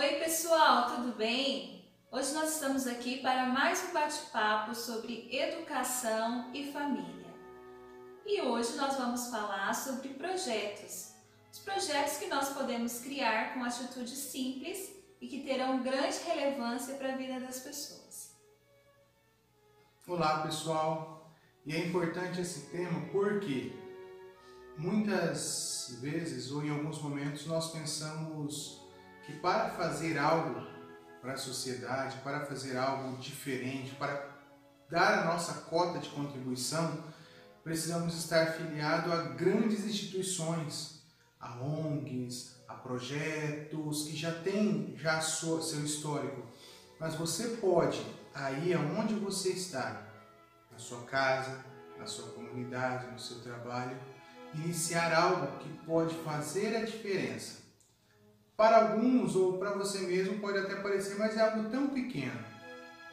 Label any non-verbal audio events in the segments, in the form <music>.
Oi pessoal, tudo bem? Hoje nós estamos aqui para mais um bate-papo sobre educação e família. E hoje nós vamos falar sobre projetos. Os projetos que nós podemos criar com atitudes simples e que terão grande relevância para a vida das pessoas. Olá pessoal, e é importante esse tema porque muitas vezes ou em alguns momentos nós pensamos que para fazer algo para a sociedade, para fazer algo diferente, para dar a nossa cota de contribuição, precisamos estar filiado a grandes instituições, a ONGs, a projetos que já têm já seu histórico. Mas você pode, aí aonde você está, na sua casa, na sua comunidade, no seu trabalho, iniciar algo que pode fazer a diferença. Para alguns ou para você mesmo pode até parecer, mas é algo tão pequeno.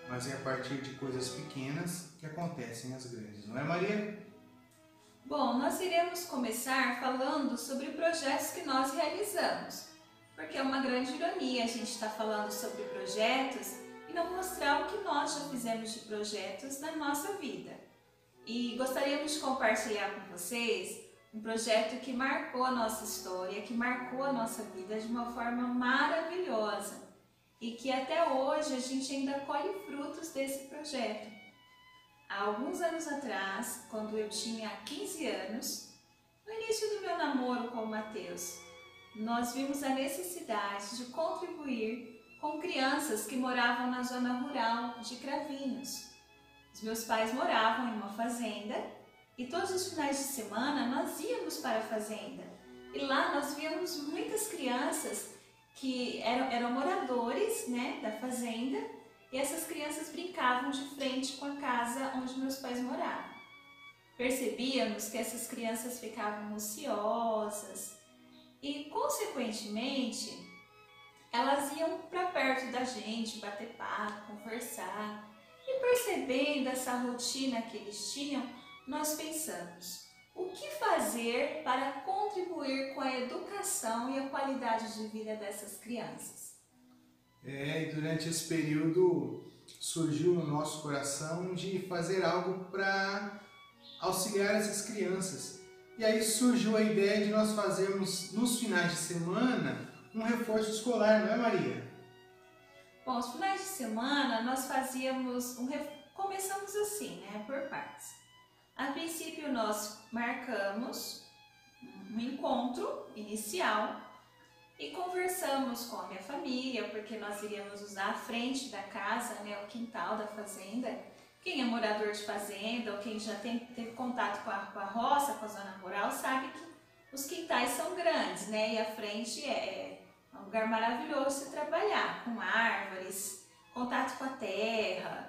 Mas é a partir de coisas pequenas que acontecem as grandes, não é, Maria? Bom, nós iremos começar falando sobre projetos que nós realizamos, porque é uma grande ironia a gente estar tá falando sobre projetos e não mostrar o que nós já fizemos de projetos na nossa vida. E gostaríamos de compartilhar com vocês um projeto que marcou a nossa história, que marcou a nossa vida de uma forma maravilhosa e que até hoje a gente ainda colhe frutos desse projeto. Há alguns anos atrás, quando eu tinha 15 anos, no início do meu namoro com o Matheus, nós vimos a necessidade de contribuir com crianças que moravam na zona rural de Cravinhos. Os meus pais moravam em uma fazenda e todos os finais de semana nós íamos para a fazenda. E lá nós víamos muitas crianças que eram, eram moradores né, da fazenda e essas crianças brincavam de frente com a casa onde meus pais moravam. Percebíamos que essas crianças ficavam ociosas e, consequentemente, elas iam para perto da gente, bater papo, conversar. E percebendo essa rotina que eles tinham, nós pensamos: o que fazer para contribuir com a educação e a qualidade de vida dessas crianças? É, e durante esse período surgiu no nosso coração de fazer algo para auxiliar essas crianças. E aí surgiu a ideia de nós fazermos nos finais de semana um reforço escolar, não é Maria? Bom, os finais de semana nós fazíamos um começamos assim, né, por partes. A princípio, nós marcamos um encontro inicial e conversamos com a minha família, porque nós iríamos usar a frente da casa, né, o quintal da fazenda. Quem é morador de fazenda ou quem já tem, teve contato com a, com a roça, com a zona rural, sabe que os quintais são grandes, né? E a frente é, é um lugar maravilhoso de trabalhar, com árvores, contato com a terra,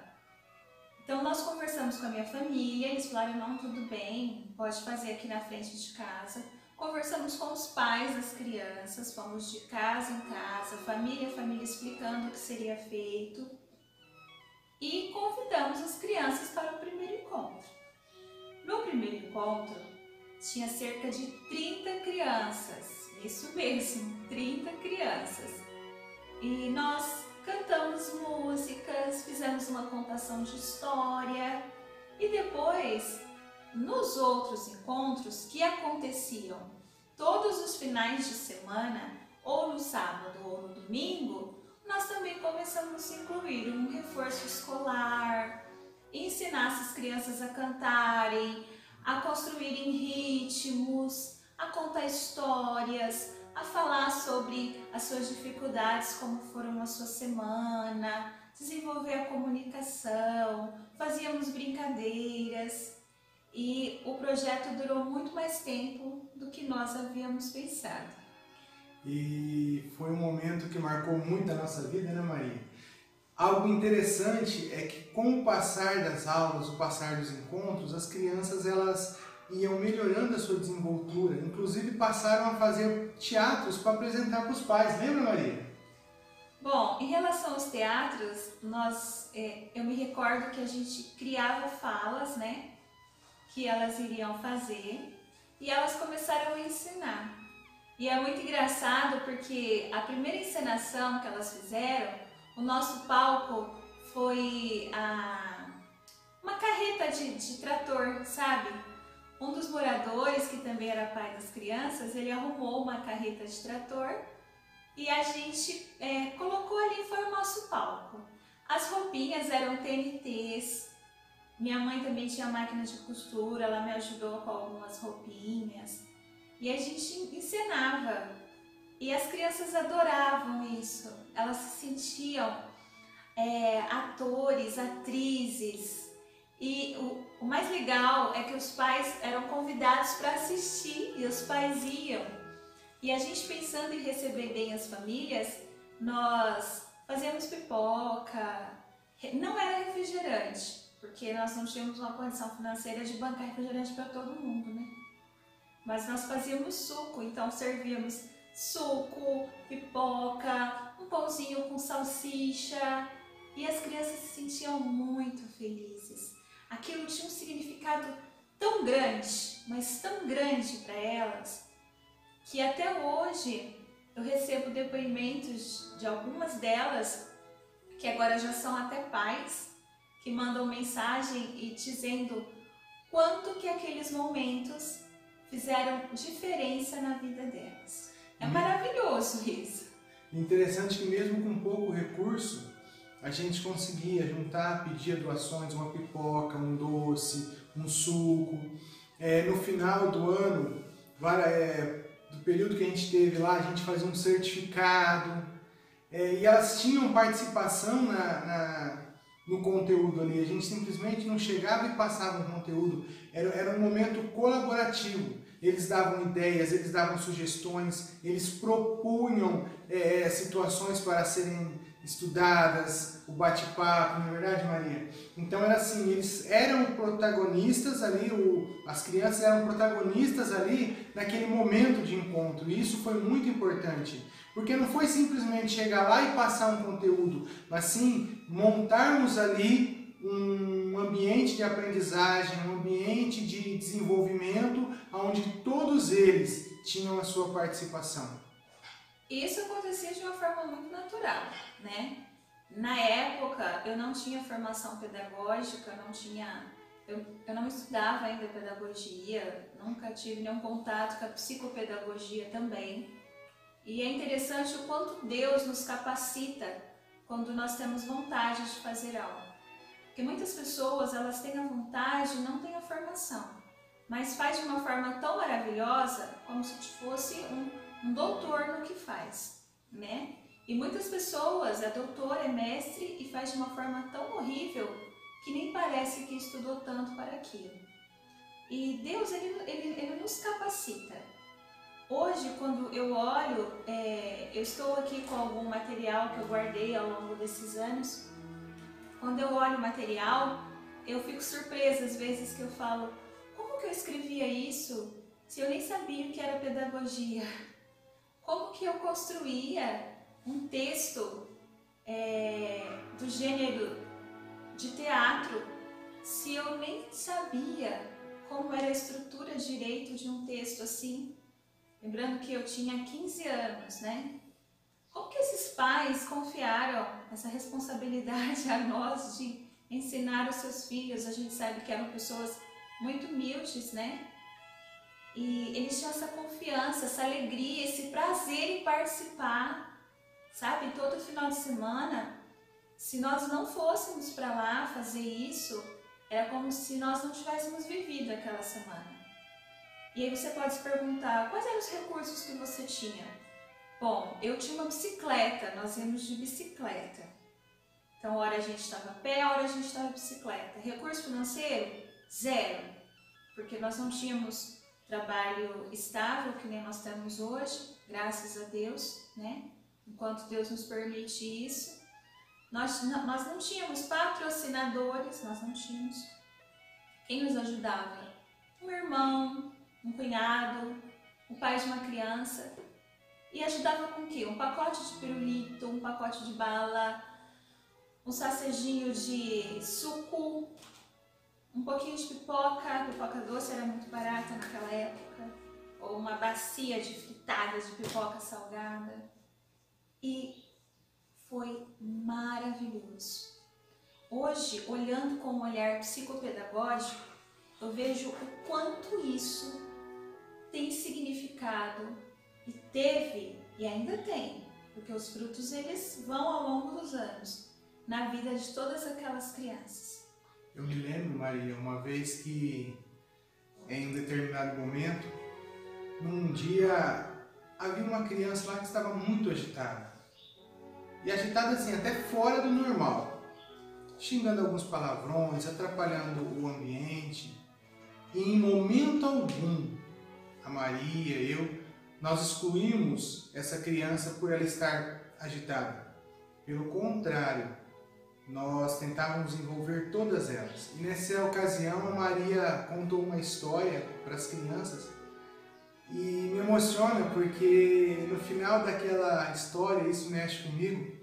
conversamos com a minha família, eles falaram, não, tudo bem, pode fazer aqui na frente de casa. Conversamos com os pais das crianças, fomos de casa em casa, família a família explicando o que seria feito. E convidamos as crianças para o primeiro encontro. No primeiro encontro, tinha cerca de 30 crianças, isso mesmo, 30 crianças. E nós cantamos músicas, fizemos uma contação de história e depois, nos outros encontros que aconteciam todos os finais de semana, ou no sábado ou no domingo, nós também começamos a incluir um reforço escolar, ensinar essas crianças a cantarem, a construírem ritmos, a contar histórias, a falar sobre as suas dificuldades, como foram a sua semana, desenvolver a comunicação, fazíamos brincadeiras e o projeto durou muito mais tempo do que nós havíamos pensado. E foi um momento que marcou muito a nossa vida, né, Maria? Algo interessante é que com o passar das aulas, o passar dos encontros, as crianças elas iam melhorando a sua desenvoltura. Inclusive passaram a fazer teatros para apresentar para os pais. Lembra, Maria? Bom, em relação aos teatros, nós, é, eu me recordo que a gente criava falas, né, que elas iriam fazer e elas começaram a ensinar. E é muito engraçado porque a primeira encenação que elas fizeram, o nosso palco foi a, uma carreta de, de trator, sabe? Um dos moradores, que também era pai das crianças, ele arrumou uma carreta de trator e a gente é, colocou ali, foi o nosso palco. As roupinhas eram TNTs, minha mãe também tinha máquina de costura, ela me ajudou com algumas roupinhas. E a gente encenava. E as crianças adoravam isso. Elas se sentiam é, atores, atrizes. E o, o, mais legal é que os pais eram convidados para assistir e os pais iam. E a gente pensando em receber bem as famílias, nós fazíamos pipoca, não era refrigerante, porque nós não tínhamos uma condição financeira de bancar refrigerante para todo mundo, né? Mas nós fazíamos suco, então servíamos suco, pipoca, um pãozinho com salsicha e as crianças se sentiam muito felizes. Aquilo tinha um significado tão grande, mas tão grande para elas, que até hoje eu recebo depoimentos de algumas delas que agora já são até pais que mandam mensagem e dizendo quanto que aqueles momentos fizeram diferença na vida delas. É hum. maravilhoso isso. Interessante que mesmo com pouco recurso, a gente conseguia juntar, pedir doações, uma pipoca, um doce, um suco. É, no final do ano, é, do período que a gente teve lá, a gente fazia um certificado. É, e elas tinham participação na, na no conteúdo ali. A gente simplesmente não chegava e passava um conteúdo. Era, era um momento colaborativo. Eles davam ideias, eles davam sugestões, eles propunham é, é situações para serem estudadas, o bate-papo, não é verdade, Maria? Então era assim, eles eram protagonistas ali, o, as crianças eram protagonistas ali naquele momento de encontro. E isso foi muito importante. Porque não foi simplesmente chegar lá e passar um conteúdo, mas sim montarmos ali um ambiente de aprendizagem, um ambiente de desenvolvimento, onde todos eles tinham a sua participação. Isso acontecia de uma forma muito natural, né? Na época eu não tinha formação pedagógica, não tinha, eu, eu não estudava ainda pedagogia, nunca tive nenhum contato com a psicopedagogia também. E é interessante o quanto Deus nos capacita quando nós temos vontade de fazer algo. Porque muitas pessoas, elas têm a vontade e não têm a formação, mas faz de uma forma tão maravilhosa como se fosse um, um doutor no que faz, né? E muitas pessoas é doutor, é mestre e faz de uma forma tão horrível que nem parece que estudou tanto para aquilo. E Deus, ele, ele, ele nos capacita. Hoje, quando eu olho, é, eu estou aqui com algum material que eu guardei ao longo desses anos. Quando eu olho o material, eu fico surpresa às vezes que eu falo: como que eu escrevia isso se eu nem sabia o que era pedagogia? Como que eu construía um texto é, do gênero de teatro se eu nem sabia como era a estrutura direito de um texto assim? Lembrando que eu tinha 15 anos, né? Como que esses pais confiaram essa responsabilidade a nós de ensinar os seus filhos? A gente sabe que eram pessoas muito humildes, né? E eles tinham essa confiança, essa alegria, esse prazer em participar, sabe? Todo final de semana, se nós não fôssemos para lá fazer isso, era como se nós não tivéssemos vivido aquela semana. E aí você pode se perguntar, quais eram os recursos que você tinha? Bom, eu tinha uma bicicleta, nós íamos de bicicleta. Então, hora a gente estava a pé, hora a gente estava bicicleta. Recurso financeiro? Zero. Porque nós não tínhamos trabalho estável, que nem nós temos hoje, graças a Deus, né? Enquanto Deus nos permite isso. Nós, nós não tínhamos patrocinadores, nós não tínhamos. Quem nos ajudava? Um irmão, um cunhado, o pai de uma criança. E ajudava com o quê? Um pacote de pirulito, um pacote de bala, um sacejinho de suco, um pouquinho de pipoca, pipoca doce era muito barata naquela época. ou uma bacia de fritadas de pipoca salgada. E foi maravilhoso. Hoje, olhando com um olhar psicopedagógico, eu vejo o quanto isso tem significado e teve e ainda tem, porque os frutos eles vão ao longo dos anos na vida de todas aquelas crianças. Eu me lembro, Maria, uma vez que em um determinado momento, num dia havia uma criança lá que estava muito agitada. E agitada assim, até fora do normal. Xingando alguns palavrões, atrapalhando o ambiente. E em momento algum, a Maria, eu, nós excluímos essa criança por ela estar agitada. Pelo contrário, nós tentávamos envolver todas elas. E nessa ocasião, a Maria contou uma história para as crianças e me emociona porque no final daquela história, isso mexe comigo.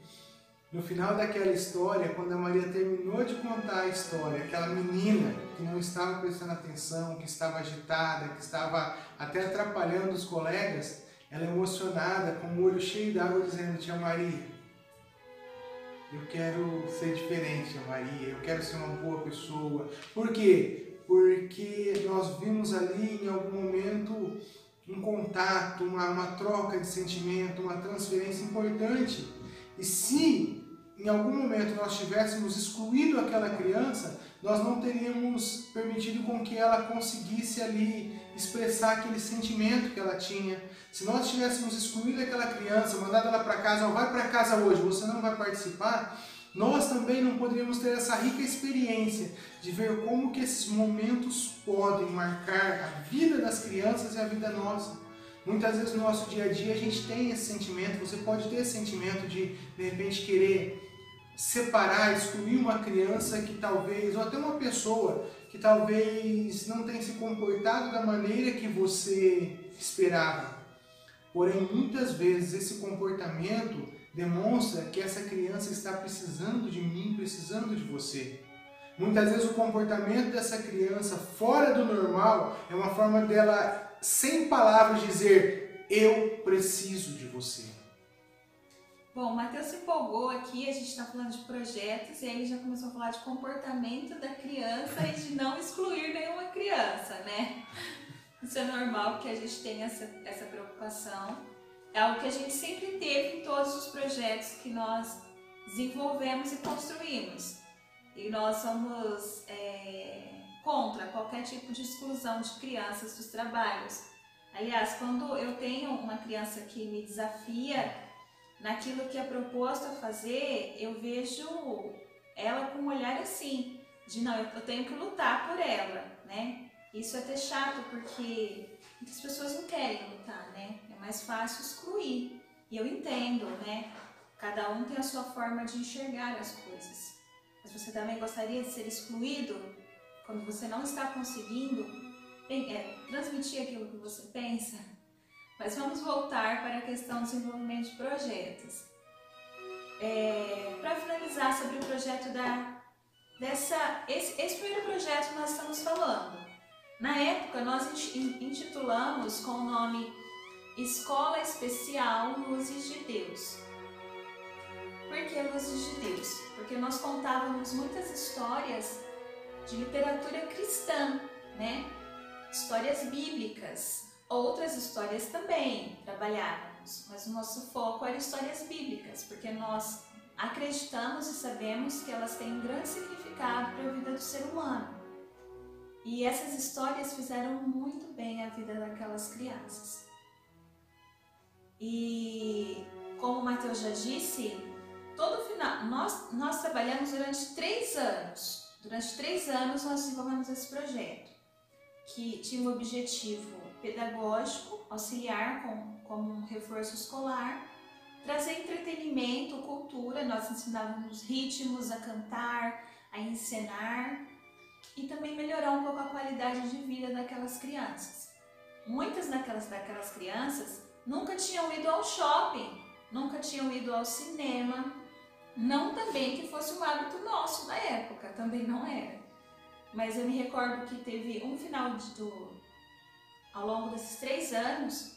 No final daquela história, quando a Maria terminou de contar a história, aquela menina que não estava prestando atenção, que estava agitada, que estava até atrapalhando os colegas, ela emocionada, com o olho cheio d'água, dizendo: Tia Maria, eu quero ser diferente, Tia Maria, eu quero ser uma boa pessoa. Por quê? Porque nós vimos ali em algum momento um contato, uma, uma troca de sentimento, uma transferência importante. E se em algum momento nós tivéssemos excluído aquela criança, nós não teríamos permitido com que ela conseguisse ali expressar aquele sentimento que ela tinha. Se nós tivéssemos excluído aquela criança, mandado ela para casa, ou vai para casa hoje, você não vai participar, nós também não poderíamos ter essa rica experiência de ver como que esses momentos podem marcar a vida das crianças e a vida nossa. Muitas vezes no nosso dia a dia a gente tem esse sentimento, você pode ter esse sentimento de de repente querer separar, excluir uma criança que talvez, ou até uma pessoa que talvez não tenha se comportado da maneira que você esperava. Porém, muitas vezes esse comportamento demonstra que essa criança está precisando de mim, precisando de você. Muitas vezes o comportamento dessa criança fora do normal é uma forma dela, sem palavras, dizer: Eu preciso de você. Bom, o Matheus se empolgou aqui, a gente está falando de projetos e aí ele já começou a falar de comportamento da criança e de não excluir nenhuma criança, né? Isso é normal que a gente tenha essa, essa preocupação é algo que a gente sempre teve em todos os projetos que nós desenvolvemos e construímos. E nós somos é, contra qualquer tipo de exclusão de crianças dos trabalhos. Aliás, quando eu tenho uma criança que me desafia naquilo que é proposto a fazer, eu vejo ela com um olhar assim, de não, eu tenho que lutar por ela, né? Isso é até chato porque muitas pessoas não querem lutar, né? mais fácil excluir. E eu entendo, né? Cada um tem a sua forma de enxergar as coisas. Mas você também gostaria de ser excluído quando você não está conseguindo é, transmitir aquilo que você pensa? Mas vamos voltar para a questão do desenvolvimento de projetos. É, para finalizar sobre o projeto da dessa esse, esse primeiro projeto que nós estamos falando. Na época nós intitulamos com o nome Escola Especial Luzes de Deus. Por que Luzes de Deus? Porque nós contávamos muitas histórias de literatura cristã, né? Histórias bíblicas, outras histórias também trabalhávamos, mas o nosso foco era histórias bíblicas, porque nós acreditamos e sabemos que elas têm um grande significado para a vida do ser humano. E essas histórias fizeram muito bem a vida daquelas crianças. E como o Matheus já disse, todo final nós, nós trabalhamos durante três anos. Durante três anos nós desenvolvemos esse projeto, que tinha o um objetivo pedagógico, auxiliar com, como um reforço escolar, trazer entretenimento, cultura, nós ensinávamos ritmos a cantar, a encenar e também melhorar um pouco a qualidade de vida daquelas crianças. Muitas daquelas, daquelas crianças nunca tinham ido ao shopping, nunca tinham ido ao cinema. Não também que fosse um hábito nosso na época, também não era. Mas eu me recordo que teve um final de, do, ao longo desses três anos,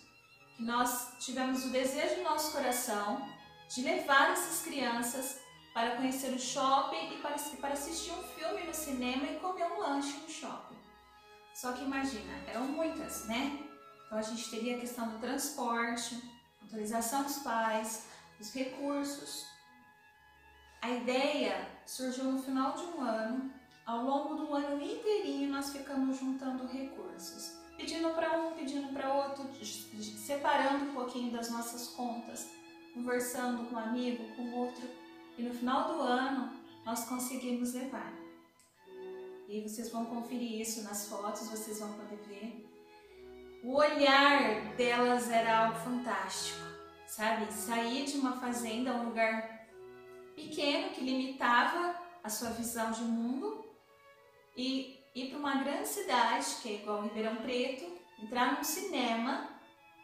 que nós tivemos o desejo no nosso coração de levar essas crianças para conhecer o shopping e para, para assistir um filme no cinema e comer um lanche no shopping. Só que imagina, eram muitas, né? Então a gente teria a questão do transporte, autorização dos pais, os recursos. A ideia surgiu no final de um ano. Ao longo do ano inteirinho nós ficamos juntando recursos, pedindo para um, pedindo para outro, separando um pouquinho das nossas contas, conversando com um amigo, com outro. E no final do ano nós conseguimos levar. E vocês vão conferir isso nas fotos, vocês vão poder ver. O olhar delas era algo fantástico, sabe? Sair de uma fazenda, um lugar pequeno que limitava a sua visão de mundo e ir para uma grande cidade, que é igual Ribeirão Preto, entrar num cinema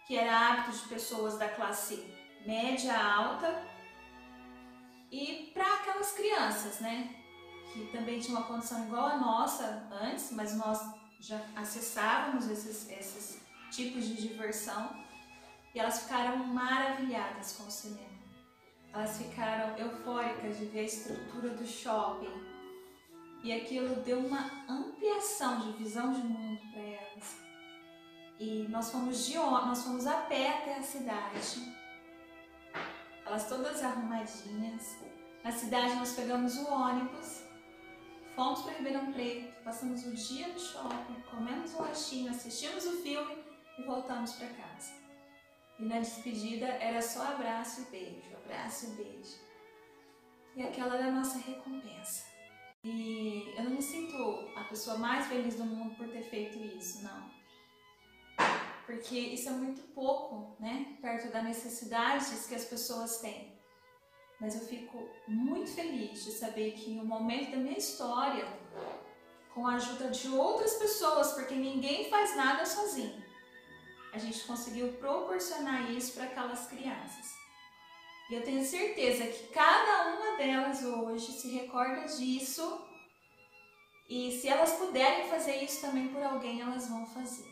que era hábito de pessoas da classe média alta e para aquelas crianças, né? Que também tinham uma condição igual a nossa antes, mas nós já acessávamos esses, esses tipos de diversão e elas ficaram maravilhadas com o cinema. Elas ficaram eufóricas de ver a estrutura do shopping e aquilo deu uma ampliação de visão de mundo para elas. E nós fomos de nós fomos a pé até a cidade. Elas todas arrumadinhas. Na cidade nós pegamos o ônibus, fomos para Ribeirão Preto, passamos o dia no shopping, comemos um lanchinho, assistimos o filme e voltamos para casa. E na despedida era só abraço e beijo, abraço e beijo. E aquela era a nossa recompensa. E eu não me sinto a pessoa mais feliz do mundo por ter feito isso, não. Porque isso é muito pouco, né? Perto das necessidades que as pessoas têm. Mas eu fico muito feliz de saber que em um momento da minha história, com a ajuda de outras pessoas, porque ninguém faz nada sozinho, a gente conseguiu proporcionar isso para aquelas crianças. E eu tenho certeza que cada uma delas hoje se recorda disso e se elas puderem fazer isso também por alguém, elas vão fazer.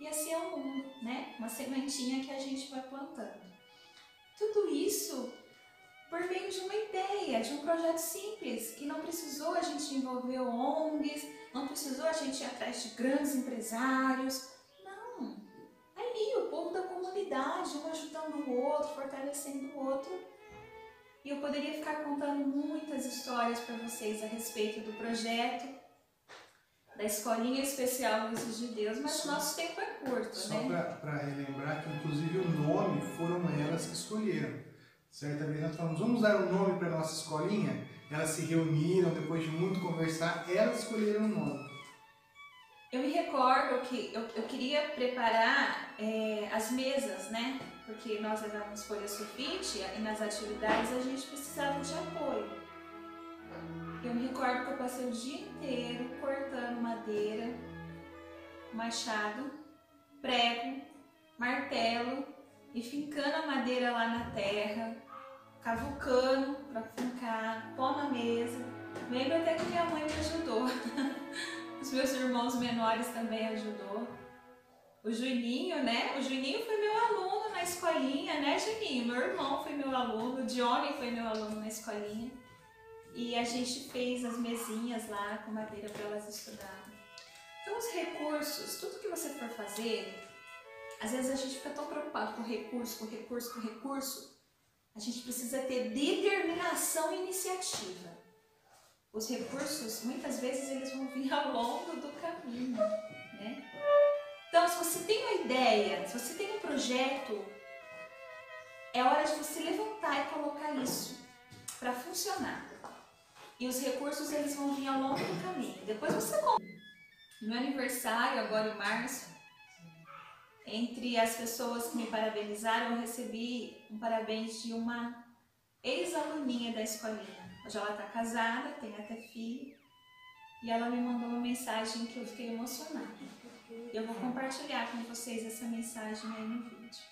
E assim é o mundo, né? Uma sementinha que a gente vai plantando. Tudo isso por meio de uma ideia, de um projeto simples, que não precisou a gente envolver ONGs, não precisou a gente ir atrás de grandes empresários. Não, ali, o povo da comunidade, um ajudando o outro, fortalecendo o outro. E eu poderia ficar contando muitas histórias para vocês a respeito do projeto, da Escolinha Especial Luzes de Deus, mas o nosso tempo é curto, só né? Só para relembrar que, inclusive, o nome foram elas que escolheram. Certa vez nós falamos, vamos dar um nome para nossa escolinha? Elas se reuniram, depois de muito conversar, elas escolheram um nome. Eu me recordo que eu, eu queria preparar é, as mesas, né? Porque nós levamos folha sulfite e nas atividades a gente precisava de apoio. Eu me recordo que eu passei o dia inteiro cortando madeira, machado, prego, martelo e fincando a madeira lá na terra, cavucando para fincar, pôr na mesa. Lembro até que minha mãe me ajudou. <laughs> Os meus irmãos menores também ajudou. O Juninho, né? O Juninho foi meu aluno na escolinha, né, Juninho? Meu irmão foi meu aluno, o Johnny foi meu aluno na escolinha. E a gente fez as mesinhas lá com madeira para elas estudarem. Então, os recursos, tudo que você for fazer, às vezes a gente fica tão preocupado com recurso, com recurso, com recurso. A gente precisa ter determinação e iniciativa os recursos, muitas vezes, eles vão vir ao longo do caminho, né? Então, se você tem uma ideia, se você tem um projeto, é hora de você levantar e colocar isso para funcionar. E os recursos, eles vão vir ao longo do caminho. Depois você compra. No aniversário, agora em março, entre as pessoas que me parabenizaram, eu recebi um parabéns de uma ex-aluninha da escolinha. Hoje ela está casada, tem até filho. E ela me mandou uma mensagem que eu fiquei emocionada. Eu vou compartilhar com vocês essa mensagem aí no vídeo.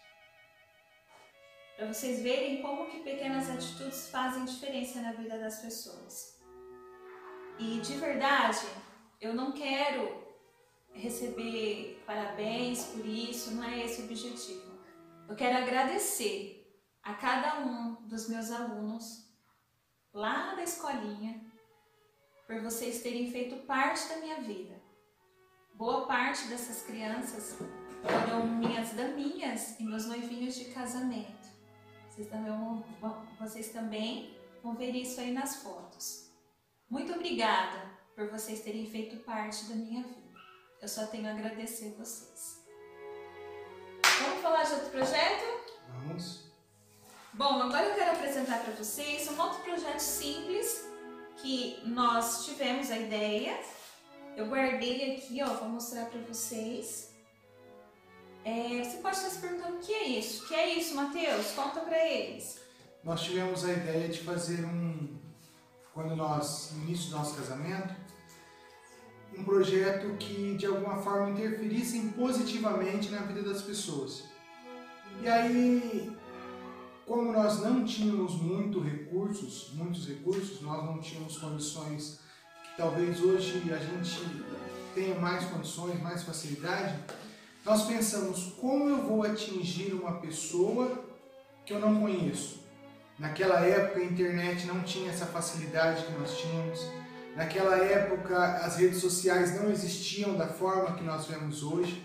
Para vocês verem como que pequenas atitudes fazem diferença na vida das pessoas. E de verdade, eu não quero receber parabéns por isso, não é esse o objetivo. Eu quero agradecer a cada um dos meus alunos lá da escolinha por vocês terem feito parte da minha vida. Boa parte dessas crianças foram minhas daminhas e meus noivinhos de casamento. Vocês também, vão, vocês também vão ver isso aí nas fotos. Muito obrigada por vocês terem feito parte da minha vida. Eu só tenho a agradecer vocês. Vamos falar de outro projeto? Vamos. Bom, agora eu quero apresentar para vocês um outro projeto simples que nós tivemos a ideia. Eu guardei aqui, ó, vou mostrar para vocês. É, você pode estar se perguntando o que é isso? O que é isso, Matheus? Conta para eles. Nós tivemos a ideia de fazer um, quando nós, no início do nosso casamento, um projeto que de alguma forma interferisse positivamente na vida das pessoas. E aí como nós não tínhamos muito recursos, muitos recursos, nós não tínhamos condições que talvez hoje a gente tenha mais condições, mais facilidade, nós pensamos como eu vou atingir uma pessoa que eu não conheço. Naquela época a internet não tinha essa facilidade que nós tínhamos. Naquela época as redes sociais não existiam da forma que nós vemos hoje.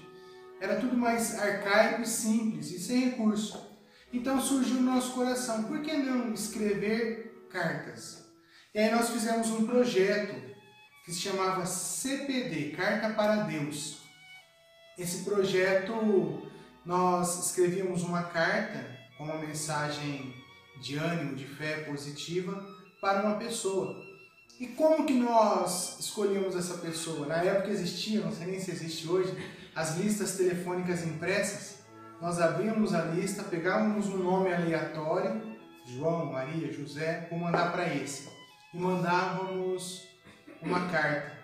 Era tudo mais arcaico e simples e sem recurso. Então surgiu no nosso coração, por que não escrever cartas? E aí nós fizemos um projeto que se chamava CPD, Carta para Deus. Esse projeto nós escrevíamos uma carta com uma mensagem de ânimo, de fé positiva para uma pessoa. E como que nós escolhíamos essa pessoa? Na época existia, não sei nem se existe hoje, as listas telefônicas impressas nós abríamos a lista, pegávamos um nome aleatório, João, Maria, José, vou mandar para esse. E mandávamos uma carta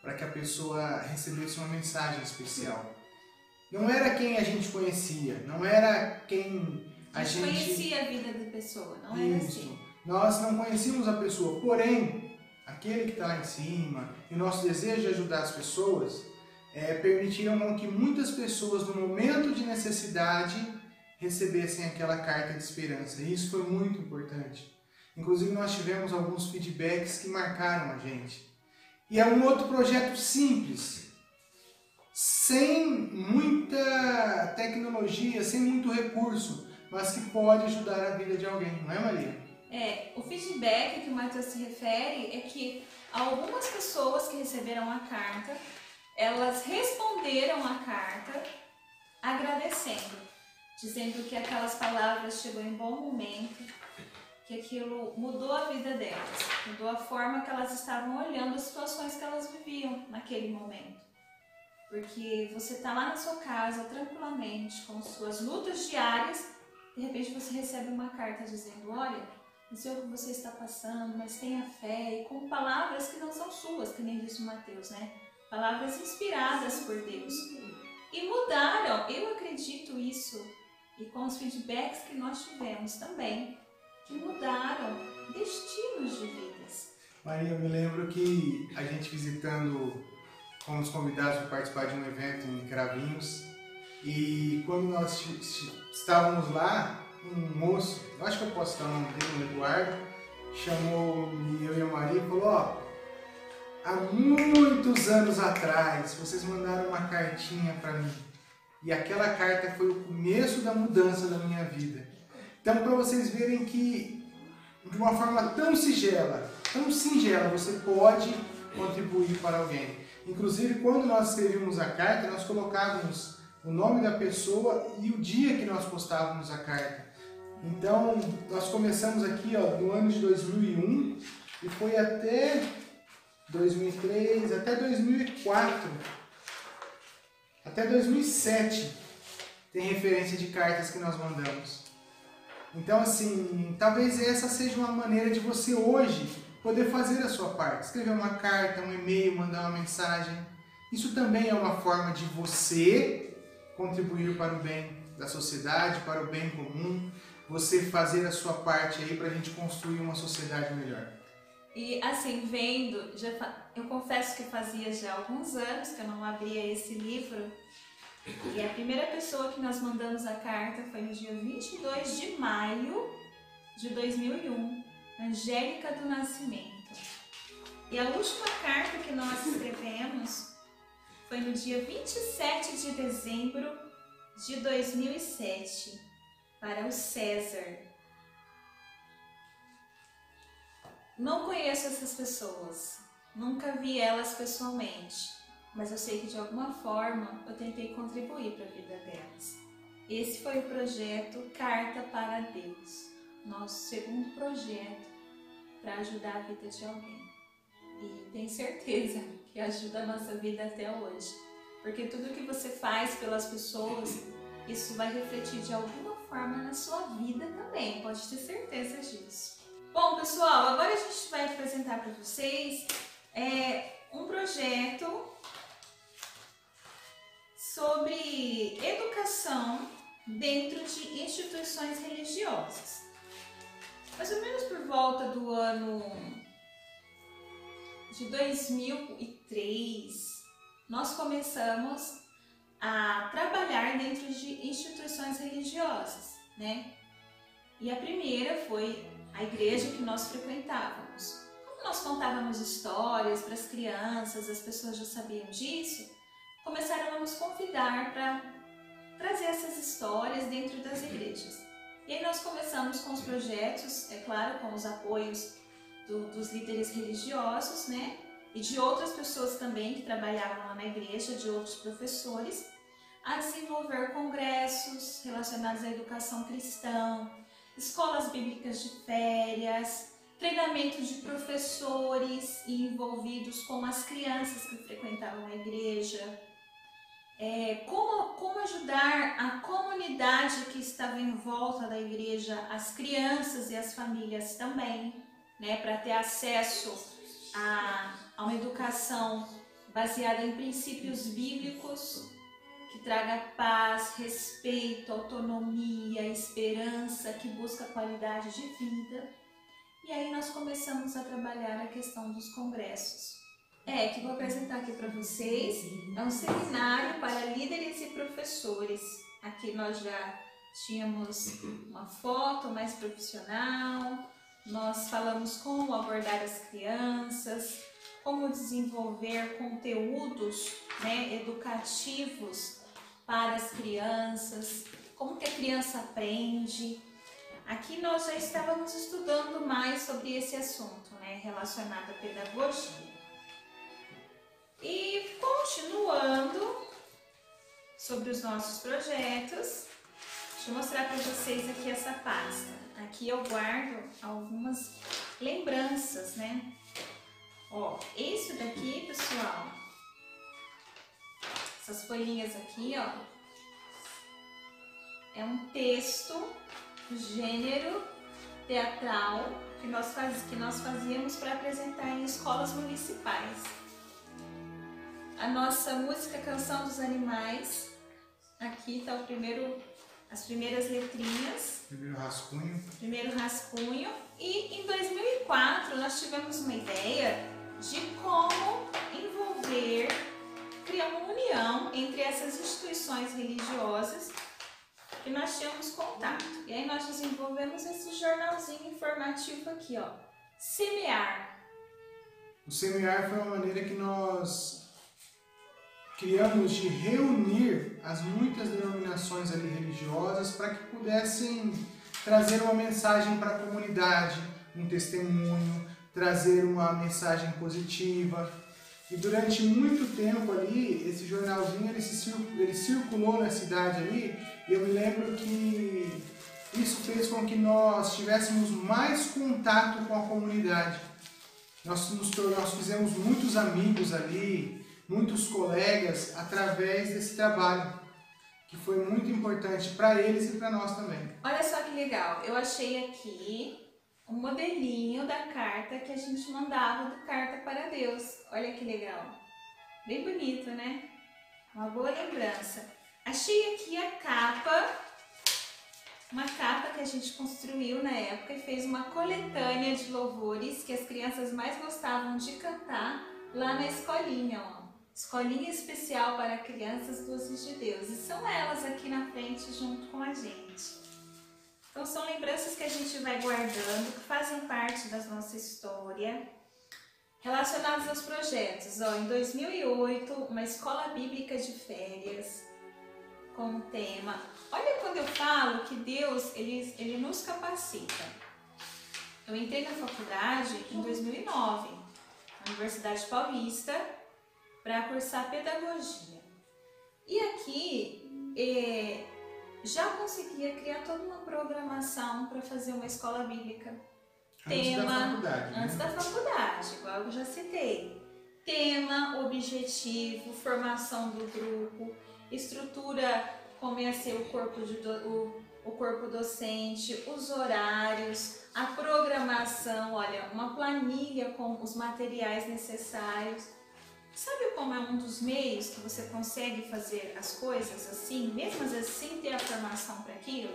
para que a pessoa recebesse uma mensagem especial. Não era quem a gente conhecia, não era quem a, a gente conhecia a vida da pessoa, não Isso. era assim. Nós não conhecíamos a pessoa, porém, aquele que está lá em cima, e o nosso desejo de ajudar as pessoas, é, permitiram que muitas pessoas, no momento de necessidade, recebessem aquela carta de esperança. E isso foi muito importante. Inclusive, nós tivemos alguns feedbacks que marcaram a gente. E é um outro projeto simples, sem muita tecnologia, sem muito recurso, mas que pode ajudar a vida de alguém, não é, Maria? É, o feedback que o Matheus se refere é que algumas pessoas que receberam a carta elas responderam a carta agradecendo, dizendo que aquelas palavras chegou em bom momento, que aquilo mudou a vida delas, mudou a forma que elas estavam olhando as situações que elas viviam naquele momento. Porque você está lá na sua casa tranquilamente, com suas lutas diárias, de repente você recebe uma carta dizendo: Olha, não sei o que você está passando, mas tenha fé, e com palavras que não são suas, que nem disse o Mateus, né? palavras inspiradas por Deus. E mudaram, eu acredito isso, e com os feedbacks que nós tivemos também, que mudaram destinos de vidas. Maria, eu me lembro que a gente visitando, fomos convidados para participar de um evento em Cravinhos, e quando nós estávamos lá, um moço, eu acho que eu posso dar o nome dele, Eduardo, chamou eu e a Maria e falou, ó, há muitos anos atrás, vocês mandaram uma cartinha para mim. E aquela carta foi o começo da mudança da minha vida. Então, para vocês verem que de uma forma tão singela, tão singela, você pode contribuir para alguém. Inclusive, quando nós escrevíamos a carta, nós colocávamos o nome da pessoa e o dia que nós postávamos a carta. Então, nós começamos aqui ó, no ano de 2001 e foi até 2003 até 2004, até 2007 tem referência de cartas que nós mandamos. Então, assim, talvez essa seja uma maneira de você hoje poder fazer a sua parte. Escrever uma carta, um e-mail, mandar uma mensagem. Isso também é uma forma de você contribuir para o bem da sociedade, para o bem comum, você fazer a sua parte aí para a gente construir uma sociedade melhor. E assim, vendo, já, eu confesso que fazia já alguns anos que eu não abria esse livro. E a primeira pessoa que nós mandamos a carta foi no dia 22 de maio de 2001, Angélica do Nascimento. E a última carta que nós escrevemos foi no dia 27 de dezembro de 2007 para o César. Não conheço essas pessoas, nunca vi elas pessoalmente, mas eu sei que de alguma forma eu tentei contribuir para a vida delas. Esse foi o projeto Carta para Deus, nosso segundo projeto para ajudar a vida de alguém. E tenho certeza que ajuda a nossa vida até hoje, porque tudo que você faz pelas pessoas, isso vai refletir de alguma forma na sua vida também, pode ter certeza disso. Bom, pessoal, agora a gente vai apresentar para vocês é, um projeto sobre educação dentro de instituições religiosas. Mais ou menos por volta do ano de 2003, nós começamos a trabalhar dentro de instituições religiosas, né? E a primeira foi a igreja que nós frequentávamos. Como nós contávamos histórias para as crianças, as pessoas já sabiam disso, começaram a nos convidar para trazer essas histórias dentro das igrejas. E aí nós começamos com os projetos, é claro, com os apoios do, dos líderes religiosos, né? E de outras pessoas também que trabalhavam lá na igreja, de outros professores, a desenvolver congressos relacionados à educação cristã, escolas bíblicas de férias, treinamento de professores envolvidos com as crianças que frequentavam a igreja, é, como, como ajudar a comunidade que estava em volta da igreja, as crianças e as famílias também, né, para ter acesso a, a uma educação baseada em princípios bíblicos que traga paz, respeito, autonomia, esperança, que busca qualidade de vida. E aí nós começamos a trabalhar a questão dos congressos. É, que vou apresentar aqui para vocês. É um seminário para líderes e professores. Aqui nós já tínhamos uma foto mais profissional. Nós falamos como abordar as crianças, como desenvolver conteúdos né, educativos para as crianças, como que a criança aprende. Aqui nós já estávamos estudando mais sobre esse assunto, né, relacionado à pedagogia. E continuando sobre os nossos projetos, deixa eu mostrar para vocês aqui essa pasta. Aqui eu guardo algumas lembranças, né? Ó, isso daqui, pessoal, essas folhinhas aqui, ó, é um texto gênero teatral que nós, faz, que nós fazíamos para apresentar em escolas municipais. A nossa música Canção dos Animais, aqui está o primeiro, as primeiras letrinhas. Primeiro rascunho. Primeiro rascunho. E em 2004 nós tivemos uma ideia de como envolver criar uma união entre essas instituições religiosas que nós tínhamos contato. E aí nós desenvolvemos esse jornalzinho informativo aqui, ó. Semear. O semear foi uma maneira que nós criamos de reunir as muitas denominações ali religiosas para que pudessem trazer uma mensagem para a comunidade, um testemunho, trazer uma mensagem positiva e durante muito tempo ali, esse jornalzinho ele, se, ele circulou na cidade ali, e eu me lembro que isso fez com que nós tivéssemos mais contato com a comunidade. Nós, nos, nós fizemos muitos amigos ali, muitos colegas, através desse trabalho, que foi muito importante para eles e para nós também. Olha só que legal, eu achei aqui um modelinho da carta que a gente mandava do Carta para Deus. Olha que legal. Bem bonito, né? Uma boa lembrança. Achei aqui a capa uma capa que a gente construiu na época e fez uma coletânea de louvores que as crianças mais gostavam de cantar lá na escolinha, ó. Escolinha especial para crianças luzes de Deus. E são elas aqui na frente junto com a gente. Então são lembranças que a gente vai guardando, que fazem parte da nossa história. Relacionadas aos projetos, ó, em 2008, uma escola bíblica de férias com o tema. Olha quando eu falo que Deus ele, ele nos capacita. Eu entrei na faculdade em 2009, na Universidade Paulista, para cursar pedagogia. E aqui é, já conseguia criar toda uma programação para fazer uma escola bíblica. Antes Tema, da faculdade. né? Antes da faculdade, igual eu já citei. Tema, objetivo, formação do grupo, estrutura, como ia ser o corpo, de do- o, o corpo docente, os horários, a programação, olha, uma planilha com os materiais necessários. Sabe como é um dos meios que você consegue fazer as coisas assim, mesmo às vezes sem ter a formação para aquilo?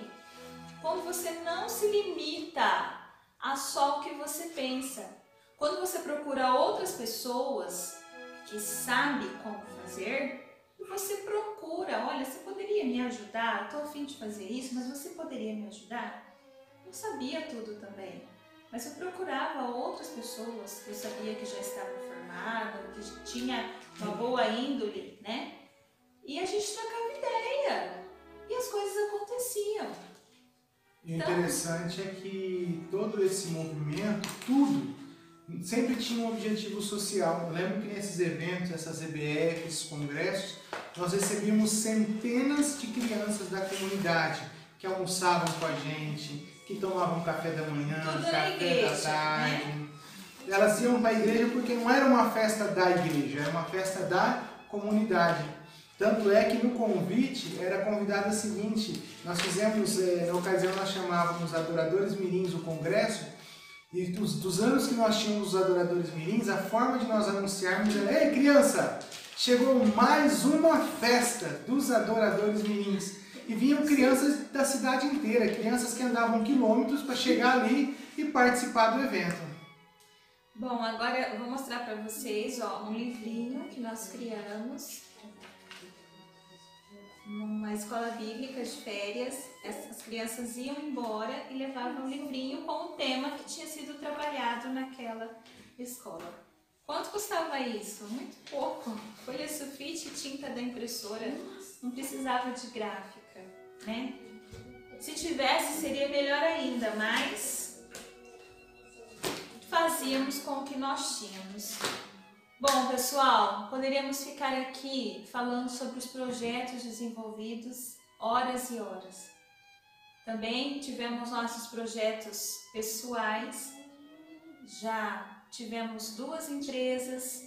Quando você não se limita a só o que você pensa. Quando você procura outras pessoas que sabem como fazer, você procura, olha, você poderia me ajudar? Estou afim de fazer isso, mas você poderia me ajudar? Eu sabia tudo também, mas eu procurava outras pessoas que eu sabia que já estavam formadas, que tinha uma boa índole, né? E a gente trocava ideia e as coisas aconteciam. E o Então- interessante é que todo esse movimento, tudo, sempre tinha um objetivo social. Eu lembro que nesses eventos, essas EBFs, congressos, nós recebíamos centenas de crianças da comunidade que almoçavam com a gente, que tomavam café da manhã, Tudo café igreja, da tarde. Elas iam para a igreja porque não era uma festa da igreja, era uma festa da comunidade. Tanto é que no convite era convidada a seguinte: nós fizemos, eh, na ocasião nós chamávamos Adoradores Mirins o congresso, e dos, dos anos que nós tínhamos os Adoradores Mirins, a forma de nós anunciarmos era: Ei criança, chegou mais uma festa dos Adoradores Mirins. E vinham crianças da cidade inteira, crianças que andavam quilômetros para chegar ali e participar do evento. Bom, agora eu vou mostrar para vocês ó, um livrinho que nós criamos numa escola bíblica de férias. As crianças iam embora e levavam um livrinho com o tema que tinha sido trabalhado naquela escola. Quanto custava isso? Muito pouco. Folha sulfite e tinta da impressora. Não precisava de gráfica, né? Se tivesse, seria melhor ainda, mas fazíamos com o que nós tínhamos. Bom, pessoal, poderíamos ficar aqui falando sobre os projetos desenvolvidos horas e horas. Também tivemos nossos projetos pessoais, já tivemos duas empresas,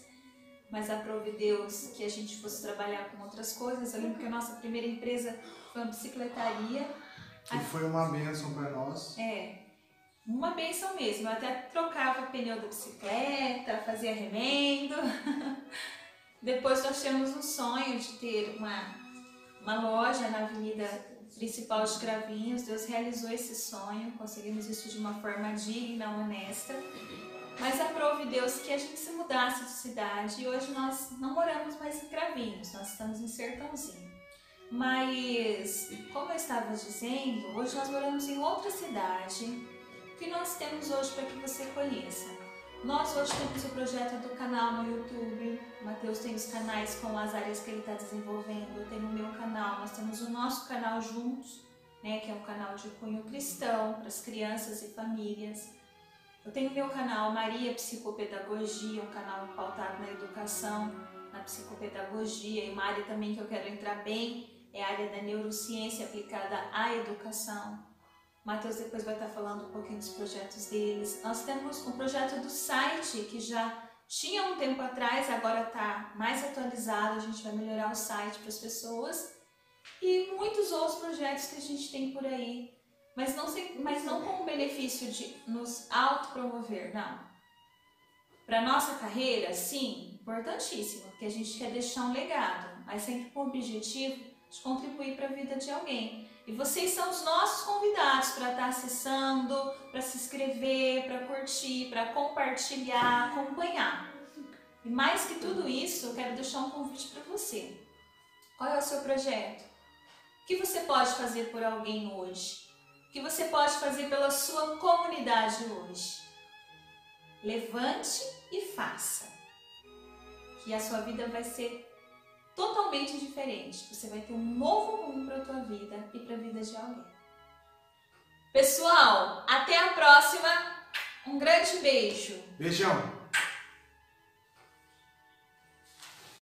mas aprove Deus que a gente fosse trabalhar com outras coisas. Eu lembro que a nossa primeira empresa foi uma bicicletaria. Que foi uma bênção para nós. É, uma benção mesmo. Eu até trocava pneu da bicicleta, fazia remendo. <laughs> Depois nós tínhamos um sonho de ter uma, uma loja na avenida principal de Cravinhos. Deus realizou esse sonho, conseguimos isso de uma forma digna, honesta. Mas aprove Deus que a gente se mudasse de cidade e hoje nós não moramos mais em Cravinhos, nós estamos em Sertãozinho. Mas, como eu estava dizendo, hoje nós moramos em outra cidade, que nós temos hoje para que você conheça? Nós hoje temos o projeto do canal no YouTube, o Matheus tem os canais com as áreas que ele está desenvolvendo, eu tenho o meu canal, nós temos o nosso canal juntos, né, que é um canal de cunho cristão para as crianças e famílias. Eu tenho o meu canal Maria Psicopedagogia, um canal pautado na educação, na psicopedagogia, e uma área também que eu quero entrar bem é a área da neurociência aplicada à educação. Matheus depois vai estar falando um pouquinho dos projetos deles. Nós temos um projeto do site que já tinha um tempo atrás, agora está mais atualizado. A gente vai melhorar o site para as pessoas e muitos outros projetos que a gente tem por aí, mas não, mas não com o benefício de nos autopromover, não. Para nossa carreira, sim, importantíssimo, porque a gente quer deixar um legado, mas sempre com o objetivo de contribuir para a vida de alguém. E vocês são os nossos convidados para estar acessando, para se inscrever, para curtir, para compartilhar, acompanhar. E mais que tudo isso, eu quero deixar um convite para você. Qual é o seu projeto? O que você pode fazer por alguém hoje? O que você pode fazer pela sua comunidade hoje? Levante e faça. Que a sua vida vai ser totalmente diferente. Você vai ter um novo rumo para a tua vida e para a vida de alguém. Pessoal, até a próxima. Um grande beijo. Beijão.